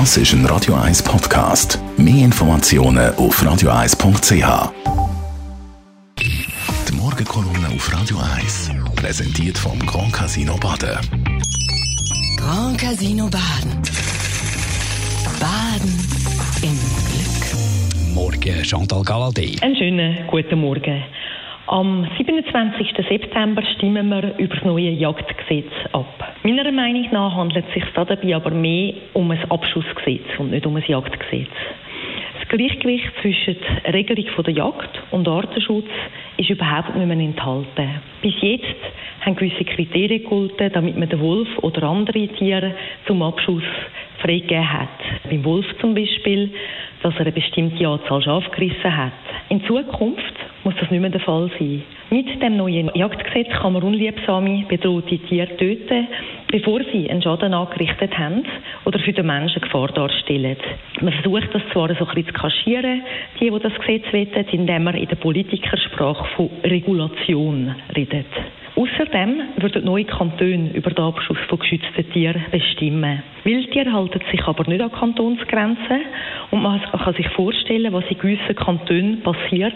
Das ist ein Radio 1 Podcast. Mehr Informationen auf radio1.ch. Die Morgenkolumne auf Radio 1 präsentiert vom Grand Casino Baden. Grand Casino Baden. Baden im Glück. Morgen, Chantal Galadé. Einen schönen guten Morgen. Am 27. September stimmen wir über das neue Jagdgesetz ab. Meiner Meinung nach handelt es sich dabei aber mehr um ein Abschussgesetz und nicht um ein Jagdgesetz. Das Gleichgewicht zwischen der Regelung der Jagd und Artenschutz ist überhaupt nicht mehr enthalten. Bis jetzt haben gewisse Kriterien gegolten, damit man den Wolf oder andere Tiere zum Abschuss freigegeben hat. Beim Wolf zum Beispiel, dass er eine bestimmte Anzahl Schafe gerissen hat. In Zukunft muss das nicht mehr der Fall sein. Mit dem neuen Jagdgesetz kann man unliebsame, bedrohte Tiere töten, bevor sie einen Schaden angerichtet haben oder für den Menschen Gefahr darstellen. Man versucht das zwar so ein bisschen zu kaschieren, die, die das Gesetz wollen, indem man in der Politikersprache von Regulation redet. Außerdem würden neue Kantone über den Abschuss von geschützten Tieren bestimmen. Wildtiere halten sich aber nicht an Kantonsgrenzen und man kann sich vorstellen, was in gewissen Kantonen passiert,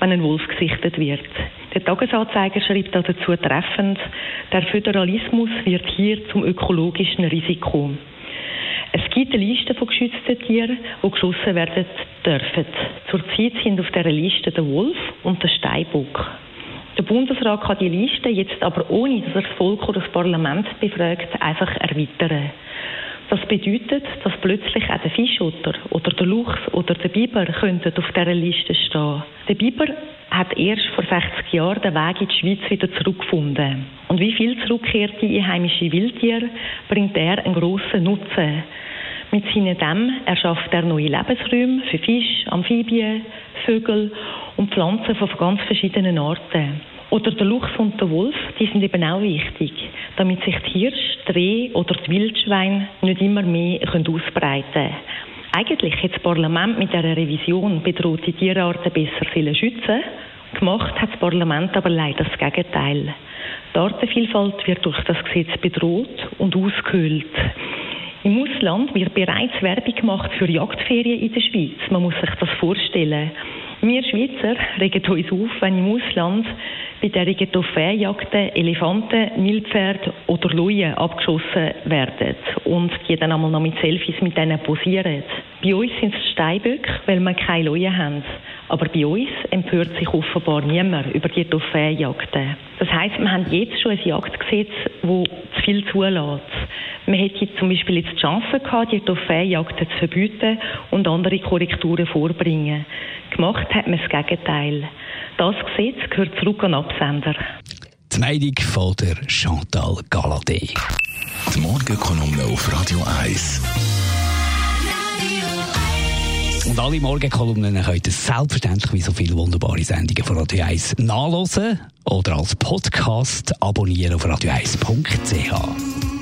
wenn ein Wolf gesichtet wird. Der Tagesanzeiger schreibt dazu treffend, der Föderalismus wird hier zum ökologischen Risiko. Es gibt eine Liste von geschützten Tieren, die geschossen werden dürfen. Zurzeit sind auf dieser Liste der Wolf und der Steinbock. Der Bundesrat kann die Liste jetzt aber ohne, dass er das Volk oder das Parlament befragt, einfach erweitern. Das bedeutet, dass plötzlich auch der Fischotter oder der Luchs oder der Biber auf dieser Liste stehen. Der Biber hat erst vor 60 Jahren den Weg in die Schweiz wieder zurückgefunden. Und wie viel zurückkehrte einheimische Wildtiere bringt er einen grossen Nutzen. Mit seinen Dämmen erschafft er neue Lebensräume für Fisch, Amphibien, Vögel und Pflanzen von ganz verschiedenen Arten. Oder der Luchs und der Wolf, die sind eben auch wichtig, damit sich die Hirsch, Reh oder die Wildschweine nicht immer mehr ausbreiten können. Eigentlich hat das Parlament mit dieser Revision bedrohte Tierarten besser schützen Gemacht hat das Parlament aber leider das Gegenteil. Die Artenvielfalt wird durch das Gesetz bedroht und ausgehöhlt. Im Ausland wird bereits Werbung gemacht für Jagdferien in der Schweiz. Man muss sich das vorstellen. Wir Schweizer regen uns auf, wenn im Ausland bei der Trophäenjagden Elefanten, Nilpferde oder Löwen abgeschossen werden und die dann einmal noch mit Selfies mit denen posieren. Bei uns sind es Steinböcke, weil wir keine Löwen haben. Aber bei uns empört sich offenbar niemand über die Trophäenjagden. Das heisst, wir haben jetzt schon ein Jagdgesetz, das zu viel zulässt. Man hätte zum Beispiel jetzt die Chance gehabt, die Trophäenjagden zu verbieten und andere Korrekturen vorbringen. Gemacht hat man das Gegenteil. Das Gesetz gehört zurück an Absender. Die Meinung von der Chantal Galadé. Die Morgenkolumne auf Radio 1. Und alle Morgenkolumnen könnt ihr selbstverständlich wie so viele wunderbare Sendungen von Radio 1 nachlesen oder als Podcast abonnieren auf radio1.ch.